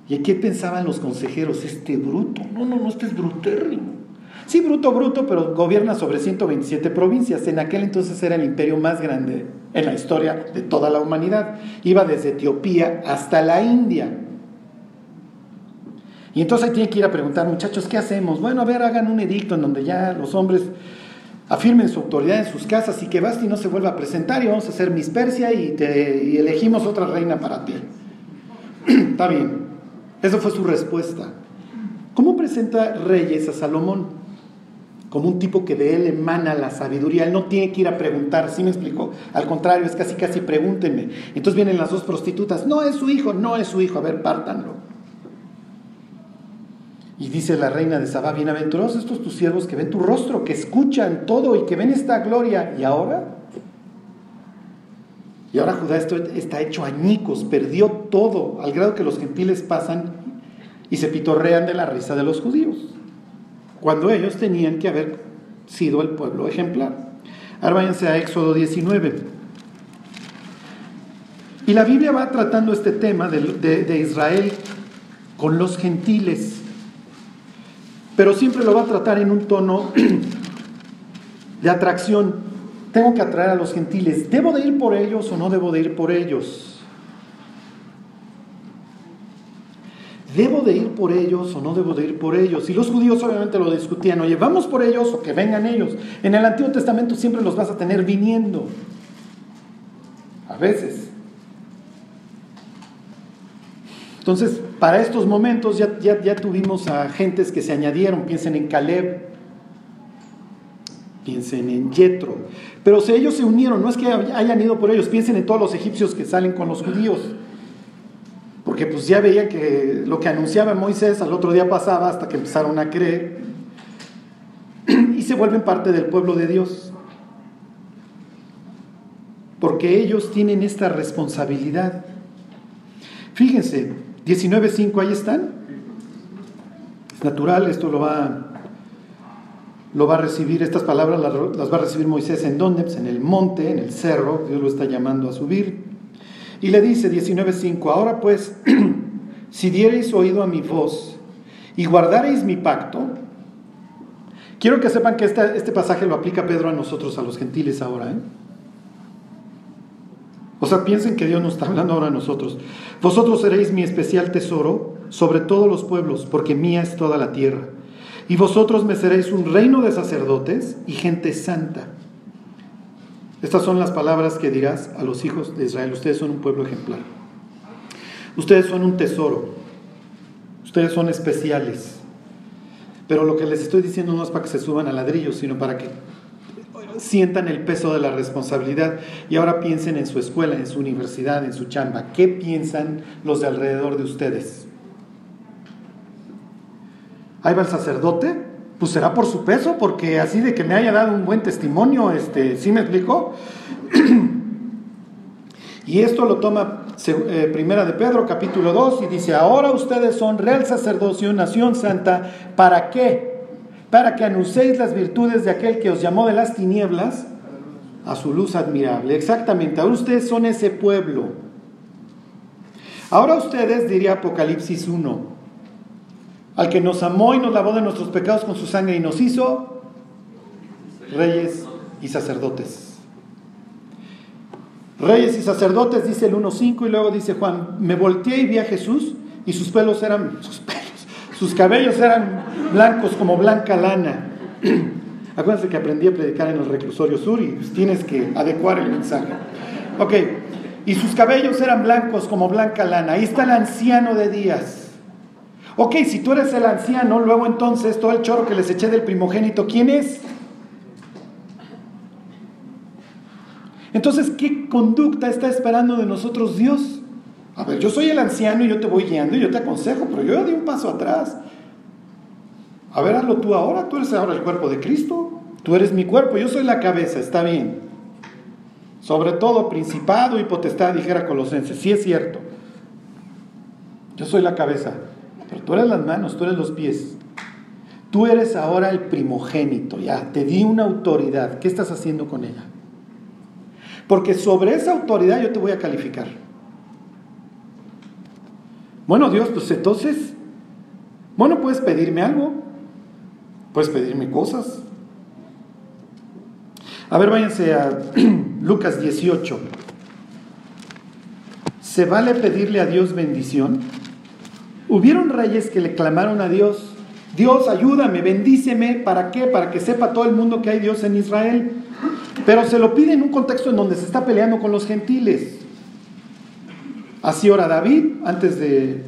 ¿Y qué pensaban los consejeros? Este bruto, no, no, no, este es brutérrimo. Sí, bruto, bruto, pero gobierna sobre 127 provincias. En aquel entonces era el imperio más grande en la historia de toda la humanidad. Iba desde Etiopía hasta la India. Y entonces ahí tiene que ir a preguntar, muchachos, ¿qué hacemos? Bueno, a ver, hagan un edicto en donde ya los hombres afirmen su autoridad en sus casas y que Basti no se vuelva a presentar y vamos a hacer Miss Persia y, y elegimos otra reina para ti. Está bien. Esa fue su respuesta. ¿Cómo presenta Reyes a Salomón? como un tipo que de él emana la sabiduría. Él no tiene que ir a preguntar, ¿sí me explicó? Al contrario, es casi, casi pregúntenme. Entonces vienen las dos prostitutas, no es su hijo, no es su hijo, a ver, pártanlo. Y dice la reina de Sabá, bienaventurados estos tus siervos que ven tu rostro, que escuchan todo y que ven esta gloria. ¿Y ahora? Y ahora Judá está hecho añicos, perdió todo, al grado que los gentiles pasan y se pitorrean de la risa de los judíos cuando ellos tenían que haber sido el pueblo ejemplar. Ahora váyanse a Éxodo 19. Y la Biblia va tratando este tema de, Israel con los gentiles, pero siempre lo va a tratar en un tono de atracción. Tengo que atraer a los gentiles. ¿Debo de ir por ellos o no debo de ir por ellos? ¿Debo de ir por ellos o no debo de ir por ellos? Y los judíos obviamente lo discutían, oye, vamos por ellos o que vengan ellos. En el Antiguo Testamento siempre los vas a tener viniendo. A veces. Entonces, para estos momentos ya, ya, ya tuvimos a gentes que se añadieron, piensen en Caleb, piensen en Jetro. Pero si ellos se unieron, no es que hayan ido por ellos, piensen en todos los egipcios que salen con los judíos porque pues ya veían que lo que anunciaba Moisés al otro día pasaba hasta que empezaron a creer y se vuelven parte del pueblo de Dios. Porque ellos tienen esta responsabilidad. Fíjense, 19.5, ahí están. Es natural, esto lo va, lo va a recibir, estas palabras las, va a recibir Moisés en donde, pues en el monte, en el cerro, Dios lo está llamando a subir. Y le dice 19.5, ahora pues, si diereis oído a mi voz y guardareis mi pacto, quiero que sepan que este, este pasaje lo aplica Pedro a nosotros, a los gentiles ahora. ¿eh? O sea, piensen que Dios nos está hablando ahora a nosotros. Vosotros seréis mi especial tesoro sobre todos los pueblos, porque mía es toda la tierra. Y vosotros me seréis un reino de sacerdotes y gente santa. Estas son las palabras que dirás a los hijos de Israel. Ustedes son un pueblo ejemplar. Ustedes son un tesoro. Ustedes son especiales. Pero lo que les estoy diciendo no es para que se suban a ladrillos, sino para que sientan el peso de la responsabilidad y ahora piensen en su escuela, en su universidad, en su chamba. ¿Qué piensan los de alrededor de ustedes? Ahí va el sacerdote, pues será por su peso, porque así de que me haya dado un buen testimonio, este, ¿sí me explico? y esto lo toma eh, Primera de Pedro, capítulo 2, y dice, ahora ustedes son real sacerdocio, nación santa, ¿para qué? Para que anunciéis las virtudes de aquel que os llamó de las tinieblas a su luz admirable. Exactamente, ahora ustedes son ese pueblo. Ahora ustedes, diría Apocalipsis 1, al que nos amó y nos lavó de nuestros pecados con su sangre y nos hizo reyes y sacerdotes. Reyes y sacerdotes, dice el 1.5 y luego dice Juan, me volteé y vi a Jesús y sus pelos eran, sus pelos, sus cabellos eran blancos como blanca lana. Acuérdense que aprendí a predicar en el reclusorio sur y tienes que adecuar el mensaje. Ok, y sus cabellos eran blancos como blanca lana. Ahí está el anciano de días Ok, si tú eres el anciano, luego entonces todo el choro que les eché del primogénito, ¿quién es? Entonces, ¿qué conducta está esperando de nosotros Dios? A ver, yo soy el anciano y yo te voy guiando y yo te aconsejo, pero yo di un paso atrás. A ver, hazlo tú ahora, tú eres ahora el cuerpo de Cristo, tú eres mi cuerpo, yo soy la cabeza, está bien. Sobre todo principado y potestad, dijera Colosenses, sí es cierto. Yo soy la cabeza, pero tú eres las manos, tú eres los pies. Tú eres ahora el primogénito, ya, te di una autoridad. ¿Qué estás haciendo con ella? Porque sobre esa autoridad yo te voy a calificar. Bueno, Dios, pues entonces, bueno, puedes pedirme algo, puedes pedirme cosas. A ver, váyanse a Lucas 18. ¿Se vale pedirle a Dios bendición? Hubieron reyes que le clamaron a Dios, Dios ayúdame, bendíceme, ¿para qué? Para que sepa todo el mundo que hay Dios en Israel. Pero se lo pide en un contexto en donde se está peleando con los gentiles. Así ora David antes de,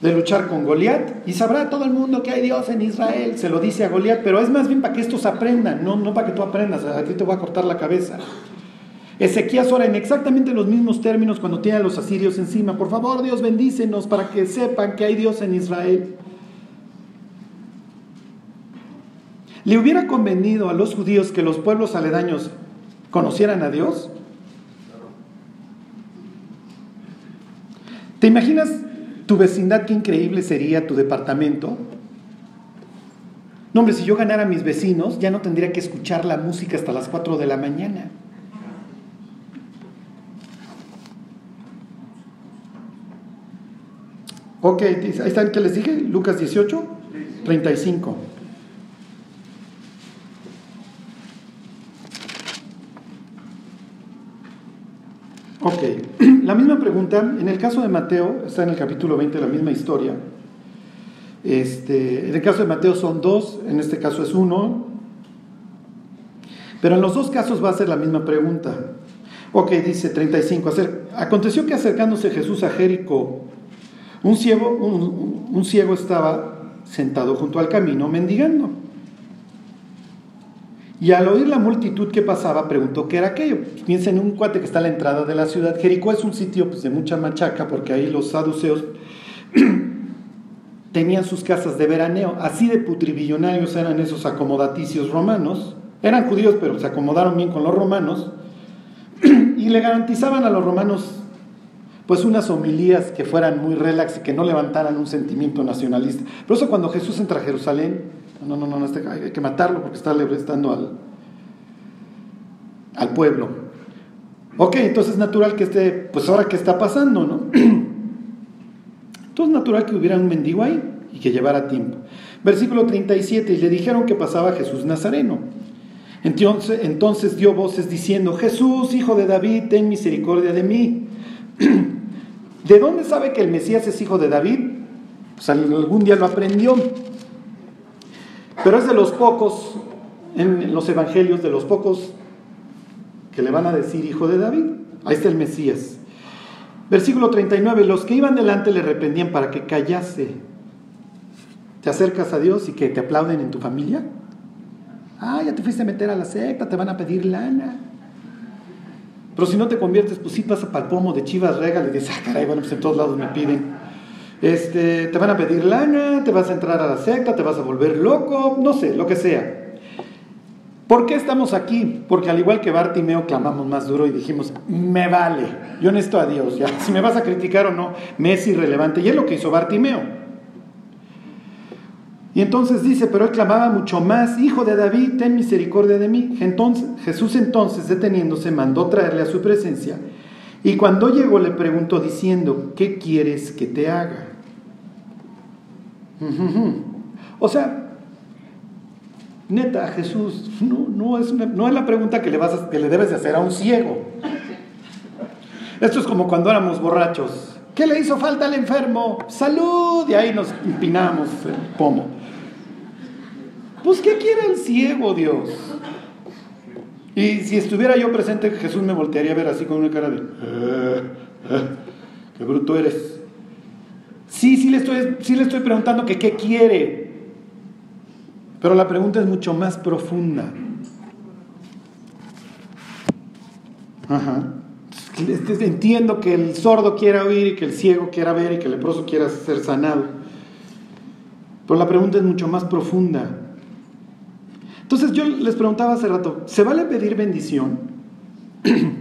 de luchar con Goliat y sabrá todo el mundo que hay Dios en Israel. Se lo dice a Goliat, pero es más bien para que estos aprendan, no, no para que tú aprendas, a ti te va a cortar la cabeza. Ezequías ora en exactamente los mismos términos cuando tiene a los asirios encima. Por favor, Dios bendícenos para que sepan que hay Dios en Israel. ¿Le hubiera convenido a los judíos que los pueblos aledaños conocieran a Dios? ¿Te imaginas tu vecindad qué increíble sería tu departamento? No, hombre, si yo ganara a mis vecinos, ya no tendría que escuchar la música hasta las 4 de la mañana. Ok, ahí está que les dije, Lucas 18, 35. Ok, la misma pregunta, en el caso de Mateo, está en el capítulo 20, la misma historia. Este, en el caso de Mateo son dos, en este caso es uno. Pero en los dos casos va a ser la misma pregunta. Ok, dice 35. Aconteció que acercándose Jesús a Jericó, un ciego, un ciego estaba sentado junto al camino mendigando. Y al oír la multitud que pasaba, preguntó qué era aquello. Piensa en un cuate que está a la entrada de la ciudad. Jericó es un sitio pues, de mucha machaca porque ahí los saduceos tenían sus casas de veraneo. Así de putribillonarios eran esos acomodaticios romanos. Eran judíos, pero se acomodaron bien con los romanos. y le garantizaban a los romanos pues unas homilías que fueran muy relax y que no levantaran un sentimiento nacionalista. Por eso cuando Jesús entra a Jerusalén, no, no, no, este, hay que matarlo porque está estando al, al pueblo. Ok, entonces es natural que esté, pues ahora qué está pasando, ¿no? Entonces es natural que hubiera un mendigo ahí y que llevara tiempo. Versículo 37, y le dijeron que pasaba Jesús Nazareno. Entonces, entonces dio voces diciendo, Jesús, hijo de David, ten misericordia de mí. ¿De dónde sabe que el Mesías es hijo de David? Pues algún día lo aprendió. Pero es de los pocos, en los evangelios, de los pocos que le van a decir hijo de David. Ahí está el Mesías. Versículo 39, los que iban delante le reprendían para que callase. ¿Te acercas a Dios y que te aplauden en tu familia? Ah, ya te fuiste a meter a la secta, te van a pedir lana. Pero si no te conviertes, pues sí pasa para el pomo de Chivas Regal y dices, ah, caray, bueno, pues en todos lados me piden. Este, te van a pedir lana, te vas a entrar a la secta, te vas a volver loco, no sé, lo que sea. ¿Por qué estamos aquí? Porque al igual que Bartimeo clamamos más duro y dijimos, me vale, yo necesito a Dios, ya, si me vas a criticar o no, me es irrelevante. Y es lo que hizo Bartimeo. Y entonces dice, pero él clamaba mucho más, Hijo de David, ten misericordia de mí. Entonces, Jesús entonces, deteniéndose, mandó traerle a su presencia. Y cuando llegó le preguntó diciendo, ¿qué quieres que te haga? O sea, neta, Jesús, no, es, no es la pregunta que le, vas que le debes de hacer a un ciego. Esto es como cuando éramos borrachos. ¿Qué le hizo falta al enfermo? Salud. Y ahí nos empinamos el pomo. Pues, ¿qué quiere el ciego, Dios? Y si estuviera yo presente, Jesús me voltearía a ver así con una cara de, eh, eh, qué bruto eres. Sí, sí le estoy, sí le estoy preguntando que qué quiere. Pero la pregunta es mucho más profunda. Ajá. Entiendo que el sordo quiera oír y que el ciego quiera ver y que el leproso quiera ser sanado. Pero la pregunta es mucho más profunda. Entonces yo les preguntaba hace rato, ¿se vale pedir bendición?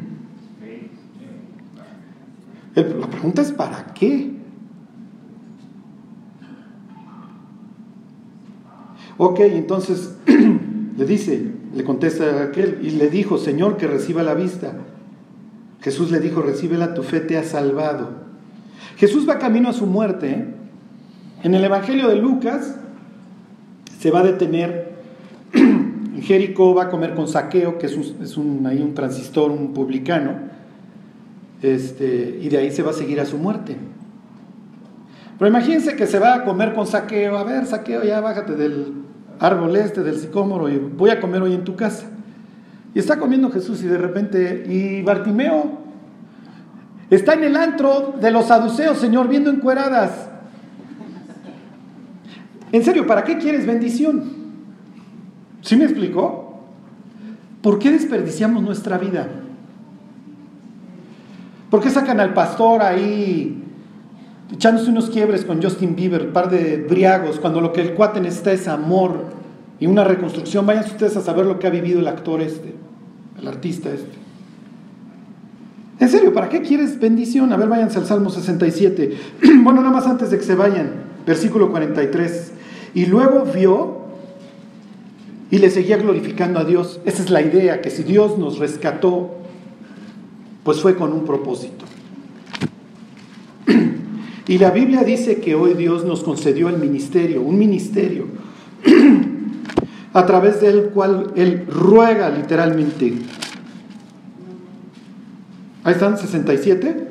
La pregunta es ¿para qué? Ok, entonces le dice, le contesta a aquel y le dijo, Señor, que reciba la vista. Jesús le dijo, recíbela, tu fe te ha salvado. Jesús va camino a su muerte. ¿eh? En el Evangelio de Lucas se va a detener en Jericó, va a comer con Saqueo, que es un, ahí un transistor, un publicano, este, y de ahí se va a seguir a su muerte. Pero imagínense que se va a comer con Saqueo, a ver, Saqueo, ya bájate del árbol este, del sicómoro, y voy a comer hoy en tu casa. Y está comiendo Jesús y de repente, y Bartimeo está en el antro de los saduceos, Señor, viendo encueradas. En serio, ¿para qué quieres bendición? ¿Sí me explicó? ¿Por qué desperdiciamos nuestra vida? ¿Por qué sacan al pastor ahí echándose unos quiebres con Justin Bieber, par de briagos, cuando lo que el cuate necesita es amor y una reconstrucción? Vayan ustedes a saber lo que ha vivido el actor este el artista este. En serio, ¿para qué quieres bendición? A ver, váyanse al Salmo 67. bueno, nada más antes de que se vayan, versículo 43. Y luego vio y le seguía glorificando a Dios. Esa es la idea, que si Dios nos rescató, pues fue con un propósito. y la Biblia dice que hoy Dios nos concedió el ministerio, un ministerio a través del cual Él ruega literalmente. Ahí están, 67.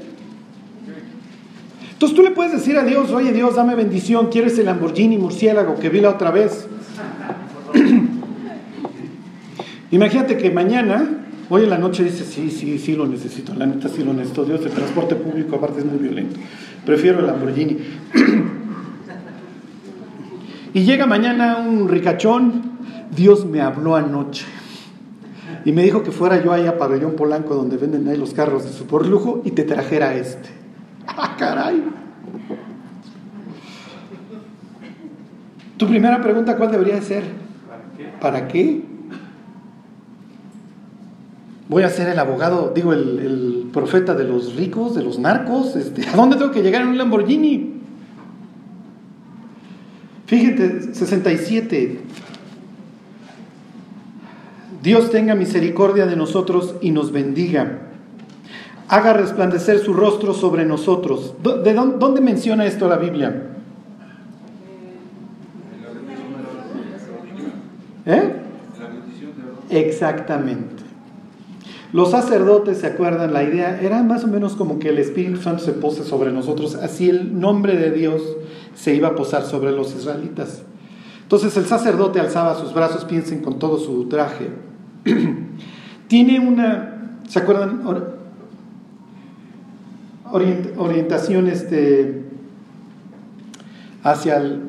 Entonces tú le puedes decir a Dios, oye Dios, dame bendición, ¿quieres el Lamborghini murciélago que vi la otra vez? Imagínate que mañana, hoy en la noche dice, sí, sí, sí lo necesito, la neta sí lo necesito, Dios, el transporte público aparte es muy violento, prefiero el Lamborghini. y llega mañana un ricachón Dios me habló anoche y me dijo que fuera yo ahí a Pabellón Polanco donde venden ahí los carros de super lujo y te trajera este. ¡Ah, caray! Tu primera pregunta, ¿cuál debería ser? ¿Para qué? Voy a ser el abogado, digo, el, profeta de los ricos, de los narcos. Este, ¿A dónde tengo que llegar en un Lamborghini? Fíjate, 67. Dios tenga misericordia de nosotros y nos bendiga. Haga resplandecer su rostro sobre nosotros. ¿De dónde, menciona esto la Biblia? ¿Eh? Exactamente. Los sacerdotes, ¿se acuerdan? La idea era más o menos como que el Espíritu Santo se pose sobre nosotros, así el nombre de Dios se iba a posar sobre los israelitas. Entonces el sacerdote alzaba sus brazos, piensen con todo su traje, tiene una, ¿se acuerdan? orientación este, hacia el,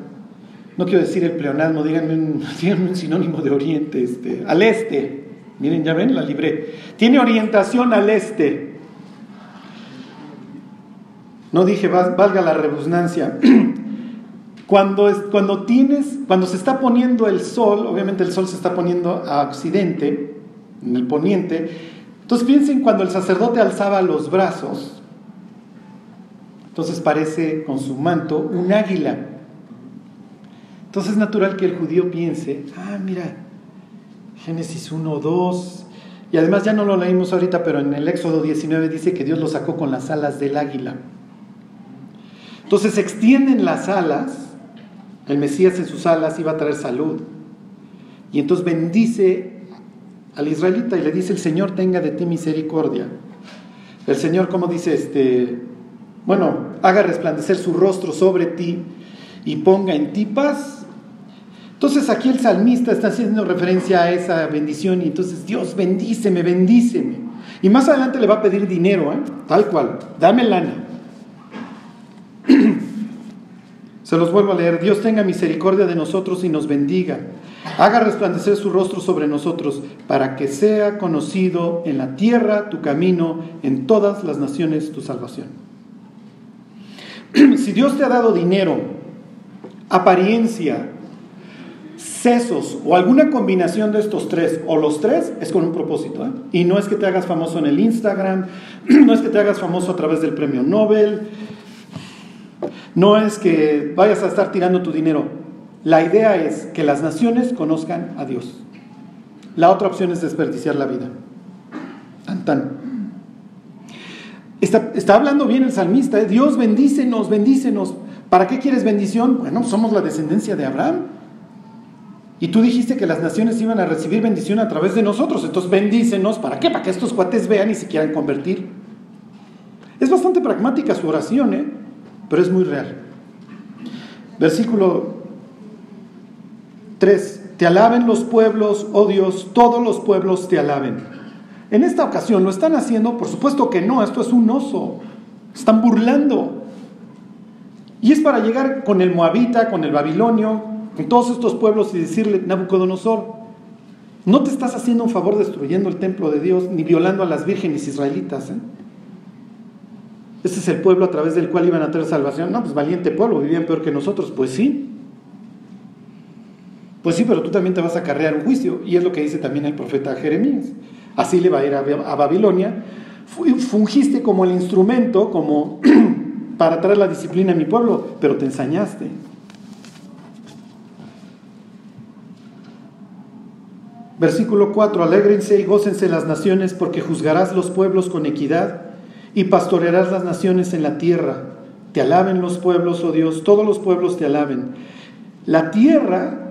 no quiero decir el pleonasmo, díganme un, un sinónimo de oriente, este, al este. Miren, ya ven, la libré. Tiene orientación al este. No dije, valga la redundancia. Cuando, es, cuando tienes, cuando se está poniendo el sol, obviamente el sol se está poniendo a occidente, en el poniente, entonces piensen cuando el sacerdote alzaba los brazos, entonces parece con su manto un águila. Entonces es natural que el judío piense, ah, mira, Génesis 1, 2, y además ya no lo leímos ahorita, pero en el Éxodo 19 dice que Dios lo sacó con las alas del águila. Entonces extienden las alas el Mesías en sus alas iba a traer salud. Y entonces bendice al israelita y le dice, el Señor tenga de ti misericordia. El Señor, como dice, este, bueno, haga resplandecer su rostro sobre ti y ponga en ti paz. Entonces aquí el salmista está haciendo referencia a esa bendición y entonces Dios bendíceme, bendíceme. Y más adelante le va a pedir dinero, ¿eh? tal cual, dame lana. Se los vuelvo a leer. Dios tenga misericordia de nosotros y nos bendiga. Haga resplandecer su rostro sobre nosotros para que sea conocido en la tierra tu camino, en todas las naciones tu salvación. si Dios te ha dado dinero, apariencia, sesos o alguna combinación de estos tres, o los tres, es con un propósito. ¿eh? Y no es que te hagas famoso en el Instagram, no es que te hagas famoso a través del premio Nobel, no es que vayas a estar tirando tu dinero. La idea es que las naciones conozcan a Dios. La otra opción es desperdiciar la vida. Tan, Está, está, hablando bien el salmista. ¿eh? Dios bendícenos, bendícenos. ¿Para qué quieres bendición? Bueno, somos la descendencia de Abraham. Y tú dijiste que las naciones iban a recibir bendición a través de nosotros. Entonces bendícenos. ¿Para qué? Para que estos cuates vean y se quieran convertir. Es bastante pragmática su oración, ¿eh? pero es muy real. Versículo 3. Te alaben los pueblos, oh Dios, todos los pueblos te alaben. En esta ocasión lo están haciendo, por supuesto que no, esto es un oso. Están burlando. Y es para llegar con el moabita, con el babilonio, con todos estos pueblos y decirle, Nabucodonosor, no te estás haciendo un favor destruyendo el templo de Dios ni violando a las vírgenes israelitas. ¿eh? Este es el pueblo a través del cual iban a tener salvación. No, pues valiente pueblo, vivían peor que nosotros. Pues sí. Pues sí, pero tú también te vas a acarrear un juicio. Y es lo que dice también el profeta Jeremías. Así le va a ir a, Babilonia. Fungiste como el instrumento, como para traer la disciplina a mi pueblo, pero te ensañaste. Versículo 4, alégrense y gócense las naciones porque juzgarás los pueblos con equidad y pastorearás las naciones en la tierra. Te alaben los pueblos, oh Dios, todos los pueblos te alaben. La tierra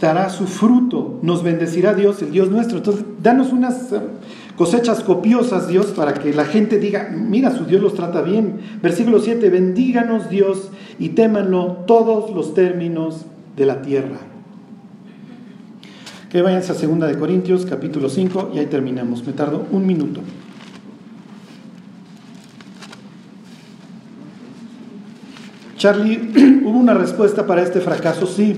dará su fruto, nos bendecirá Dios, el Dios nuestro. Entonces, danos unas eh, cosechas copiosas, Dios, para que la gente diga, mira, su Dios los trata bien. Versículo 7, bendíganos Dios y témanlo todos los términos de la tierra. Que vayan a 2 de Corintios, capítulo 5, y ahí terminamos. Me tardo un minuto. Charlie, ¿hubo una respuesta para este fracaso? Sí.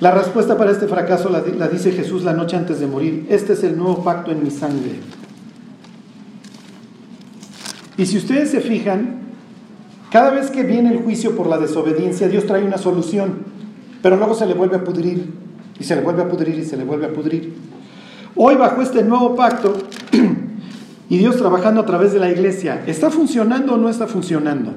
La respuesta para este fracaso la, dice Jesús la noche antes de morir. Este es el nuevo pacto en mi sangre. Y si ustedes se fijan, cada vez que viene el juicio por la desobediencia, Dios trae una solución, pero luego se le vuelve a pudrir, y se le vuelve a pudrir, y se le vuelve a pudrir. Hoy bajo este nuevo pacto, y Dios trabajando a través de la iglesia, ¿está funcionando o no está funcionando?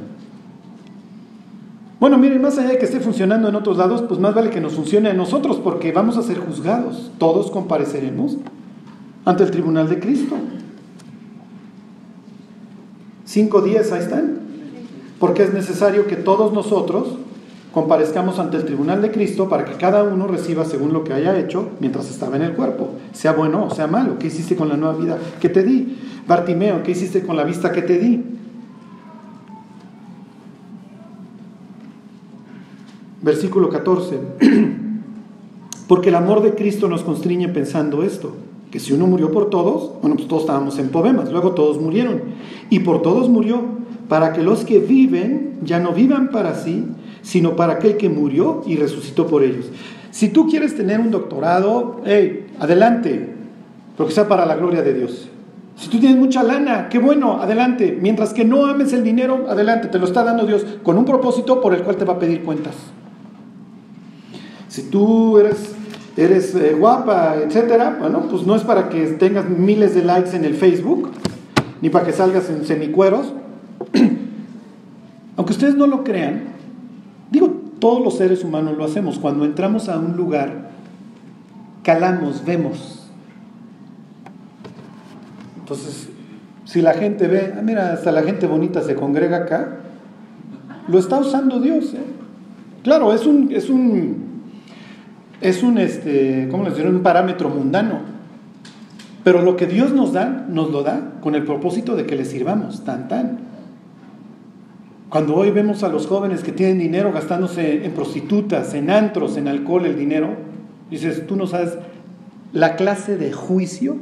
Bueno, miren, más allá de que esté funcionando en otros lados, pues más vale que nos funcione a nosotros porque vamos a ser juzgados. Todos compareceremos ante el tribunal de Cristo. Cinco días, ahí están. Porque es necesario que todos nosotros comparezcamos ante el tribunal de Cristo para que cada uno reciba según lo que haya hecho mientras estaba en el cuerpo, sea bueno o sea malo. ¿Qué hiciste con la nueva vida que te di? Bartimeo, ¿qué hiciste con la vista que te di? Versículo 14. Porque el amor de Cristo nos constriñe pensando esto, que si uno murió por todos, bueno, pues todos estábamos en poemas, luego todos murieron. Y por todos murió, para que los que viven ya no vivan para sí, sino para aquel que murió y resucitó por ellos. Si tú quieres tener un doctorado, hey, adelante, pero que sea para la gloria de Dios. Si tú tienes mucha lana, qué bueno, adelante. Mientras que no ames el dinero, adelante, te lo está dando Dios con un propósito por el cual te va a pedir cuentas. Si tú eres, eres eh, guapa, etcétera, bueno, pues no es para que tengas miles de likes en el Facebook, ni para que salgas en semicueros. Aunque ustedes no lo crean, digo, todos los seres humanos lo hacemos. Cuando entramos a un lugar, calamos, vemos. Entonces, si la gente ve, ah, mira, hasta la gente bonita se congrega acá, lo está usando Dios. ¿eh? Claro, es un, es un es un, este, ¿cómo les un parámetro mundano. Pero lo que Dios nos da, nos lo da con el propósito de que le sirvamos, tan, tan. Cuando hoy vemos a los jóvenes que tienen dinero gastándose en prostitutas, en antros, en alcohol, el dinero, dices, tú no sabes la clase de juicio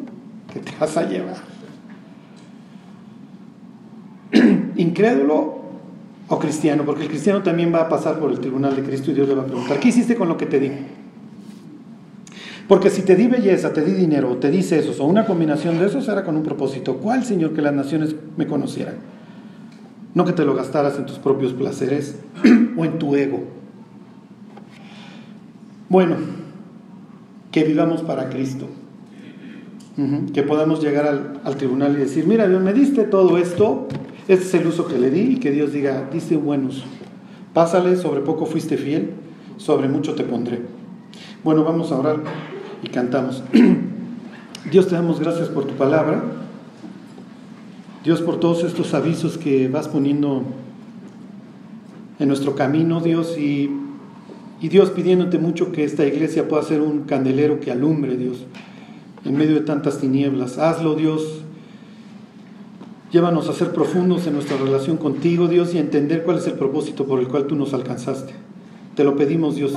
que te vas a llevar. Incrédulo, O cristiano, porque el cristiano también va a pasar por el tribunal de Cristo y Dios le va a preguntar, ¿qué hiciste con lo que te di? Porque si te di belleza, te di dinero, o te di sesos, o una combinación de esos, era con un propósito. ¿Cuál, Señor, que las naciones me conocieran? No que te lo gastaras en tus propios placeres o en tu ego. Bueno, que vivamos para Cristo. Que podamos llegar al, al, tribunal y decir, mira Dios, me diste todo esto, este es el uso que le di, y que Dios diga, diste un buen uso. Pásale, sobre poco fuiste fiel, sobre mucho te pondré. Bueno, vamos a orar y cantamos. Dios te damos gracias por tu palabra. Dios por todos estos avisos que vas poniendo en nuestro camino, Dios, y y Dios pidiéndote mucho que esta iglesia pueda ser un candelero que alumbre, Dios, en medio de tantas tinieblas. Hazlo, Dios. Llévanos a ser profundos en nuestra relación contigo, Dios, y a entender cuál es el propósito por el cual tú nos alcanzaste. Te lo pedimos, Dios,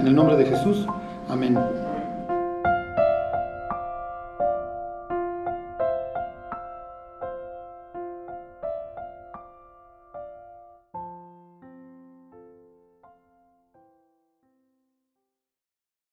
en el nombre de Jesús. Amén.